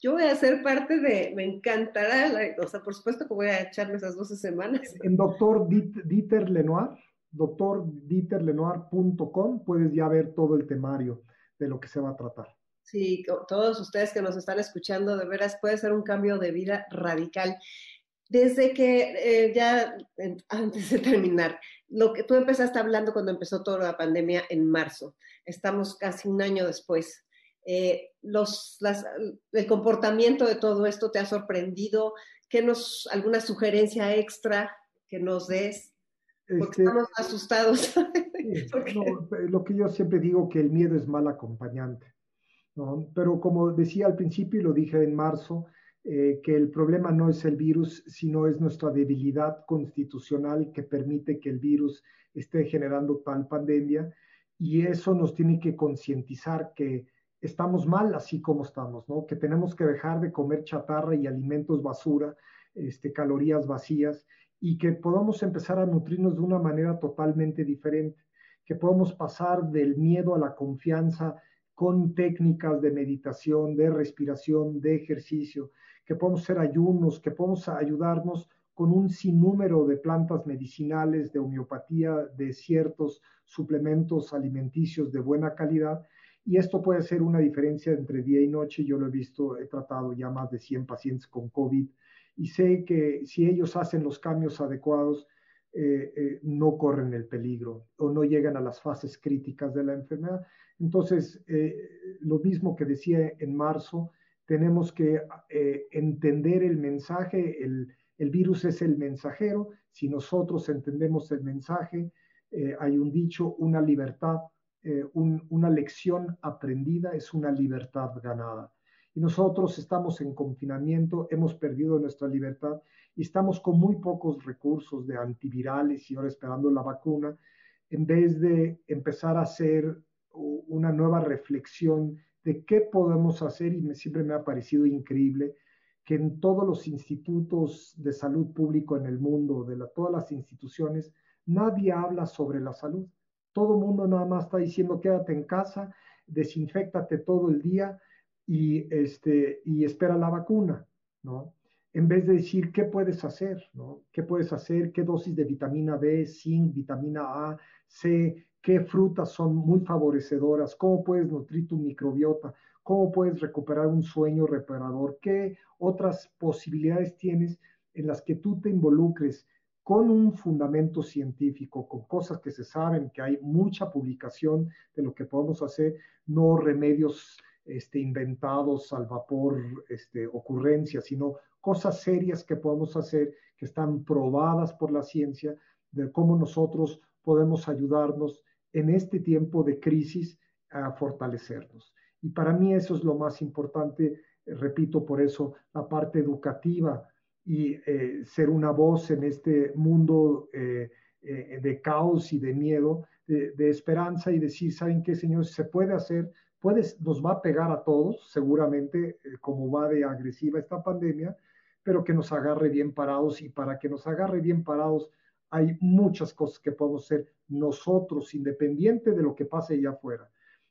yo, voy a ser parte de, me encantará, o sea, por supuesto que voy a echarme esas 12 semanas. En doctor Dieter Lenoir, doctordieterlenoir.com, puedes ya ver todo el temario de lo que se va a tratar. Sí, todos ustedes que nos están escuchando, de veras puede ser un cambio de vida radical. Desde que eh, ya, (laughs) antes de terminar, lo que tú empezaste hablando cuando empezó toda la pandemia en marzo, estamos casi un año después. Eh, los, el comportamiento de todo esto te ha sorprendido? ¿Qué nos, alguna sugerencia extra que nos des? Porque este, estamos asustados. (laughs) lo que yo siempre digo que el miedo es mal acompañante. ¿no? Pero como decía al principio y lo dije en marzo, eh, que el problema no es el virus, sino es nuestra debilidad constitucional que permite que el virus esté generando tal pandemia. Y eso nos tiene que concientizar que estamos mal así como estamos, ¿no? Que tenemos que dejar de comer chatarra y alimentos basura este, calorías vacías y que podamos empezar a nutrirnos de una manera totalmente diferente, que podamos pasar del miedo a la confianza con técnicas de meditación, de respiración, de ejercicio, que podamos hacer ayunos, que podamos ayudarnos con un sinnúmero de plantas medicinales, de homeopatía, de ciertos suplementos alimenticios de buena calidad. Y esto puede ser una diferencia entre día y noche. Yo lo he visto, he tratado ya más de 100 pacientes con COVID y sé que si ellos hacen los cambios adecuados, eh, eh, no corren el peligro o no llegan a las fases críticas de la enfermedad. Entonces, eh, lo mismo que decía en marzo, tenemos que entender el mensaje, el, virus es el mensajero. Si nosotros entendemos el mensaje, hay un dicho, una libertad, una lección aprendida es una libertad ganada. Y nosotros estamos en confinamiento, hemos perdido nuestra libertad y estamos con muy pocos recursos de antivirales y ahora esperando la vacuna, en vez de empezar a hacer una nueva reflexión de qué podemos hacer y me, siempre me ha parecido increíble que en todos los institutos de salud público en el mundo, de todas las instituciones, nadie habla sobre la salud. Todo el mundo nada más está diciendo quédate en casa, desinfectate todo el día y, este, y espera la vacuna, ¿no? En vez de decir qué puedes hacer, ¿no? ¿Qué puedes hacer? ¿Qué dosis de vitamina B, zinc, vitamina A, C? ¿Qué frutas son muy favorecedoras? ¿Cómo puedes nutrir tu microbiota? cómo puedes recuperar un sueño reparador, qué otras posibilidades tienes en las que tú te involucres con un fundamento científico, con cosas que se saben, que hay mucha publicación de lo que podemos hacer, no remedios este, inventados al vapor, este, ocurrencias, sino cosas serias que podemos hacer, que están probadas por la ciencia, de cómo nosotros podemos ayudarnos en este tiempo de crisis a fortalecernos. Y para mí eso es lo más importante, repito, por eso la parte educativa y eh, ser una voz en este mundo eh, eh, de caos y de miedo, de, esperanza y decir, ¿saben qué, señores? Se puede hacer, puede, nos va a pegar a todos, seguramente, como va de agresiva esta pandemia, pero que nos agarre bien parados y para que nos agarre bien parados hay muchas cosas que podemos hacer nosotros, independiente de lo que pase allá afuera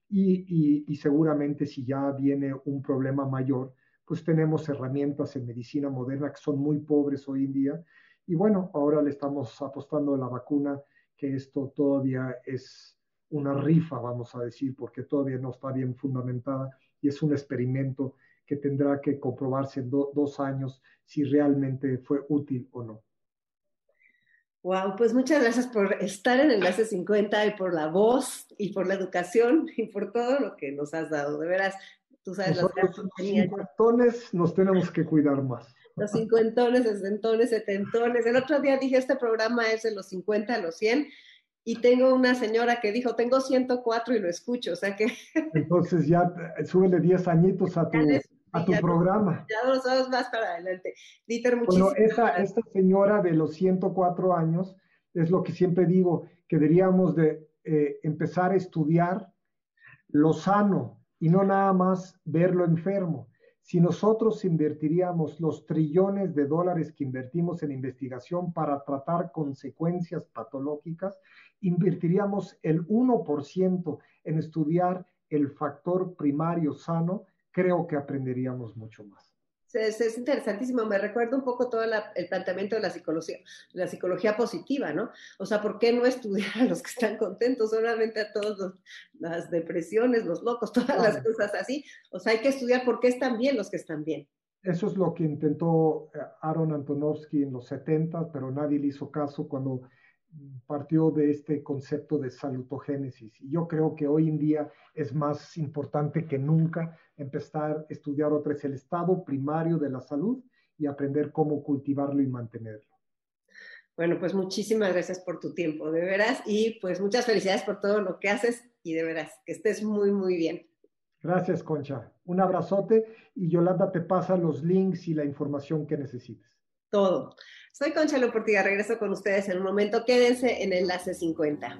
y, seguramente si ya viene un problema mayor, pues tenemos herramientas en medicina moderna que son muy pobres hoy en día. Y bueno, ahora le estamos apostando a la vacuna, que esto todavía es una rifa, vamos a decir, porque todavía no está bien fundamentada y es un experimento que tendrá que comprobarse en dos años si realmente fue útil o no. Wow, pues muchas gracias por estar en Enlace 50 y por la voz y por la educación y por todo lo que nos has dado. De veras, tú sabes los cincuentones nos tenemos que cuidar más. Los cincuentones, sesentones, setentones. El otro día dije, este programa es de los 50 a los 100 y tengo una señora que dijo, tengo 104 y lo escucho, o sea que... (laughs) Entonces ya súbele 10 añitos a tu a tu programa. Ya dos vamos más para adelante. Dieter, muchísimas Bueno, esta, esta señora de los 104 años es lo que siempre digo, que deberíamos de eh, empezar a estudiar lo sano y no nada más verlo enfermo. Si nosotros invertiríamos los trillones de dólares que invertimos en investigación para tratar consecuencias patológicas, invertiríamos el 1% en estudiar el factor primario sano creo que aprenderíamos mucho más. Es, es interesantísimo, me recuerda un poco todo el planteamiento de la psicología, la psicología positiva, ¿no? O sea, ¿por qué no estudiar a los que están contentos, solamente a todas las depresiones, los locos, todas las cosas así? O sea, hay que estudiar por qué están bien los que están bien. Eso es lo que intentó eh, Aaron Antonovsky en los 70, pero nadie le hizo caso cuando partió de este concepto de salutogénesis. Y yo creo que hoy en día es más importante que nunca empezar a estudiar otra vez el estado primario de la salud y aprender cómo cultivarlo y mantenerlo. Bueno, pues muchísimas gracias por tu tiempo, de veras, y pues muchas felicidades por todo lo que haces y de veras, que estés muy, muy bien. Gracias, Concha. Un abrazote y Yolanda te pasa los links y la información que necesites. Todo. Soy Concha Loportiga, regreso con ustedes en un momento. Quédense en Enlace 50.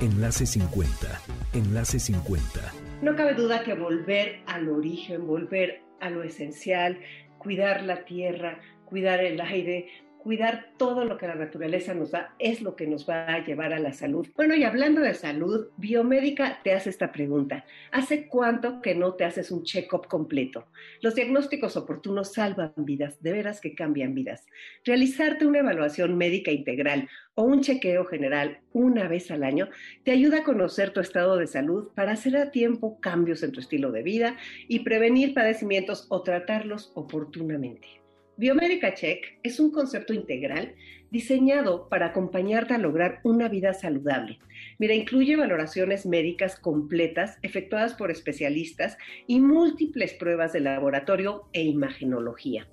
Enlace 50. Enlace 50. No cabe duda que volver al origen, volver a lo esencial, cuidar la tierra, cuidar el aire, cuidar todo lo que la naturaleza nos da es lo que nos va a llevar a la salud. Bueno, y hablando de salud, Biomédica te hace esta pregunta. ¿Hace cuánto que no te haces un check-up completo? Los diagnósticos oportunos salvan vidas, de veras que cambian vidas. Realizarte una evaluación médica integral o un chequeo general una vez al año te ayuda a conocer tu estado de salud para hacer a tiempo cambios en tu estilo de vida y prevenir padecimientos o tratarlos oportunamente. Biomédica Check es un concepto integral diseñado para acompañarte a lograr una vida saludable. Mira, incluye valoraciones médicas completas efectuadas por especialistas y múltiples pruebas de laboratorio e imagenología.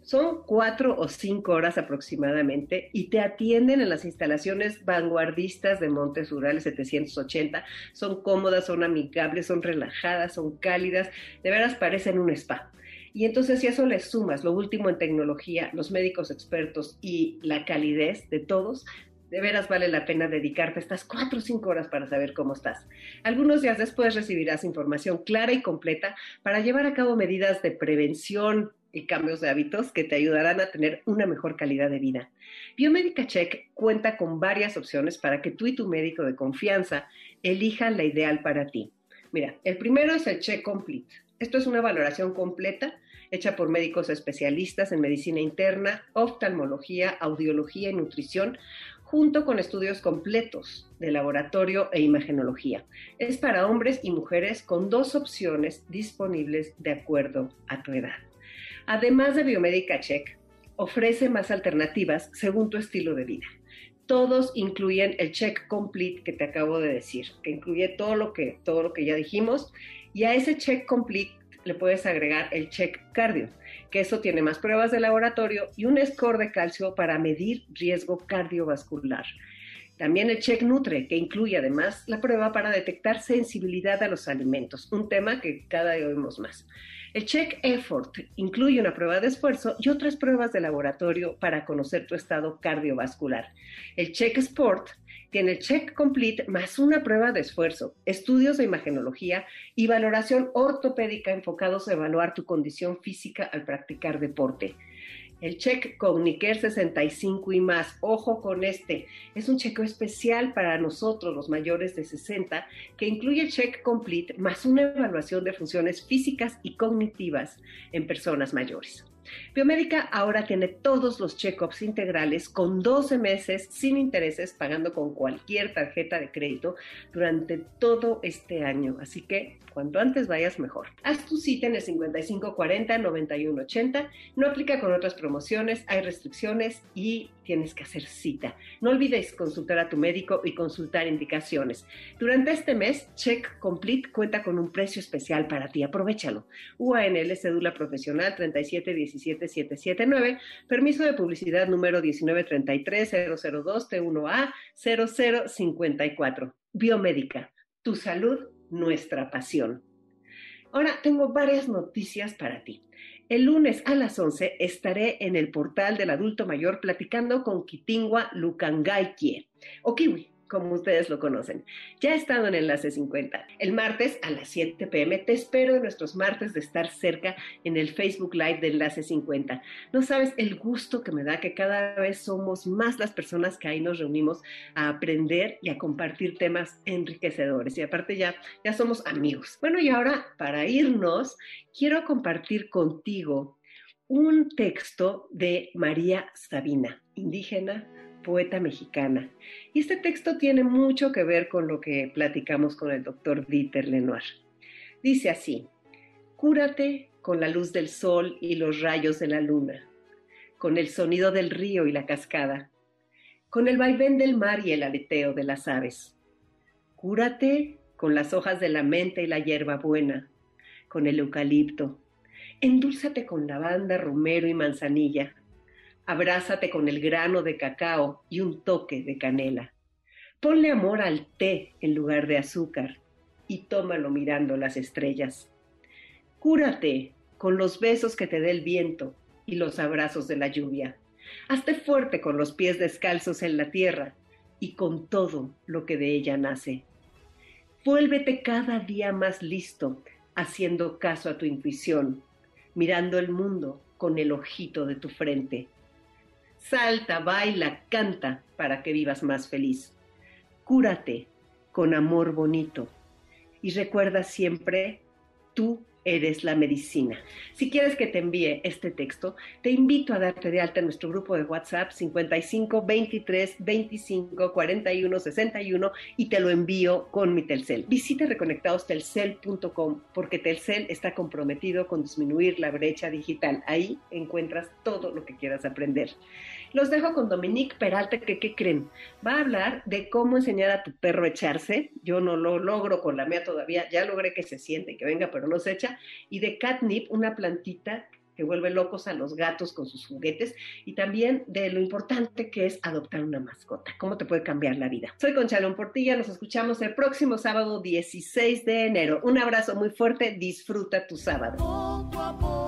Son cuatro o cinco horas aproximadamente y te atienden en las instalaciones vanguardistas de Montes Urales 780. Son cómodas, son amigables, son relajadas, son cálidas, de veras parecen un spa. Y entonces si eso le sumas lo último en tecnología, los médicos expertos y la calidez de todos, de veras vale la pena dedicarte estas cuatro o cinco horas para saber cómo estás. Algunos días después recibirás información clara y completa para llevar a cabo medidas de prevención y cambios de hábitos que te ayudarán a tener una mejor calidad de vida. Biomédica Check cuenta con varias opciones para que tú y tu médico de confianza elijan la ideal para ti. Mira, el primero es el Check Complete esto es una valoración completa hecha por médicos especialistas en medicina interna, oftalmología, audiología y nutrición, junto con estudios completos de laboratorio e imagenología. Es para hombres y mujeres con dos opciones disponibles de acuerdo a tu edad. Además de Biomédica Check, ofrece más alternativas según tu estilo de vida. Todos incluyen el check complete que te acabo de decir, que incluye todo lo que, todo lo que ya dijimos y a ese check complete le puedes agregar el check cardio, que eso tiene más pruebas de laboratorio y un score de calcio para medir riesgo cardiovascular. También el check nutre, que incluye además la prueba para detectar sensibilidad a los alimentos, un tema que cada día oímos más. El check effort incluye una prueba de esfuerzo y otras pruebas de laboratorio para conocer tu estado cardiovascular. El check sport tiene el check complete más una prueba de esfuerzo, estudios de imagenología y valoración ortopédica enfocados a evaluar tu condición física al practicar deporte. El check Cognicare 65 y más, ojo con este, es un chequeo especial para nosotros los mayores de 60 que incluye el check complete más una evaluación de funciones físicas y cognitivas en personas mayores. Biomédica ahora tiene todos los check-ups integrales con 12 meses sin intereses, pagando con cualquier tarjeta de crédito durante todo este año. Así que cuanto antes vayas mejor. Haz tu cita en el 5540-9180. No aplica con otras promociones, hay restricciones y tienes que hacer cita. No olvides consultar a tu médico y consultar indicaciones. Durante este mes, Check Complete cuenta con un precio especial para ti. Aprovechalo. UANL Cédula Profesional 3717779. Permiso de publicidad número 1933002T1A 0054. Biomédica. Tu salud, nuestra pasión. Ahora tengo varias noticias para ti. El lunes a las 11 estaré en el portal del adulto mayor platicando con Kitingua Lukangaikie, o Kiwi, como ustedes lo conocen. Ya he estado en Enlace 50. El martes a las 7 pm te espero en nuestros martes de estar cerca en el Facebook Live de Enlace 50. No sabes el gusto que me da que cada vez somos más las personas que ahí nos reunimos a aprender y a compartir temas enriquecedores. Y aparte ya, ya somos amigos. Bueno, y ahora para irnos, quiero compartir contigo un texto de María Sabina, indígena poeta mexicana. Y este texto tiene mucho que ver con lo que platicamos con el doctor Dieter Lenoir. Dice así, cúrate con la luz del sol y los rayos de la luna, con el sonido del río y la cascada, con el vaivén del mar y el aleteo de las aves. Cúrate con las hojas de la mente y la hierba buena, con el eucalipto. Endúlzate con lavanda, romero y manzanilla Abrázate con el grano de cacao y un toque de canela. Ponle amor al té en lugar de azúcar y tómalo mirando las estrellas. Cúrate con los besos que te dé el viento y los abrazos de la lluvia. Hazte fuerte con los pies descalzos en la tierra y con todo lo que de ella nace. Vuélvete cada día más listo, haciendo caso a tu intuición. mirando el mundo con el ojito de tu frente. Salta, baila, canta para que vivas más feliz. Cúrate con amor bonito y recuerda siempre, tú eres la medicina. Si quieres que te envíe este texto, te invito a darte de alta en nuestro grupo de WhatsApp 55 23 25 41 61 y te lo envío con mi Telcel. Visita reconectadostelcel.com porque Telcel está comprometido con disminuir la brecha digital. Ahí encuentras todo lo que quieras aprender. Los dejo con Dominique Peralta, que ¿qué creen? Va a hablar de cómo enseñar a tu perro a echarse. Yo no lo logro con la mía todavía, ya logré que se siente que venga, pero no se echa. Y de catnip, una plantita que vuelve locos a los gatos con sus juguetes y también de lo importante que es adoptar una mascota, cómo te puede cambiar la vida. Soy Conchalón Portilla, nos escuchamos el próximo sábado 16 de enero. Un abrazo muy fuerte, disfruta tu sábado.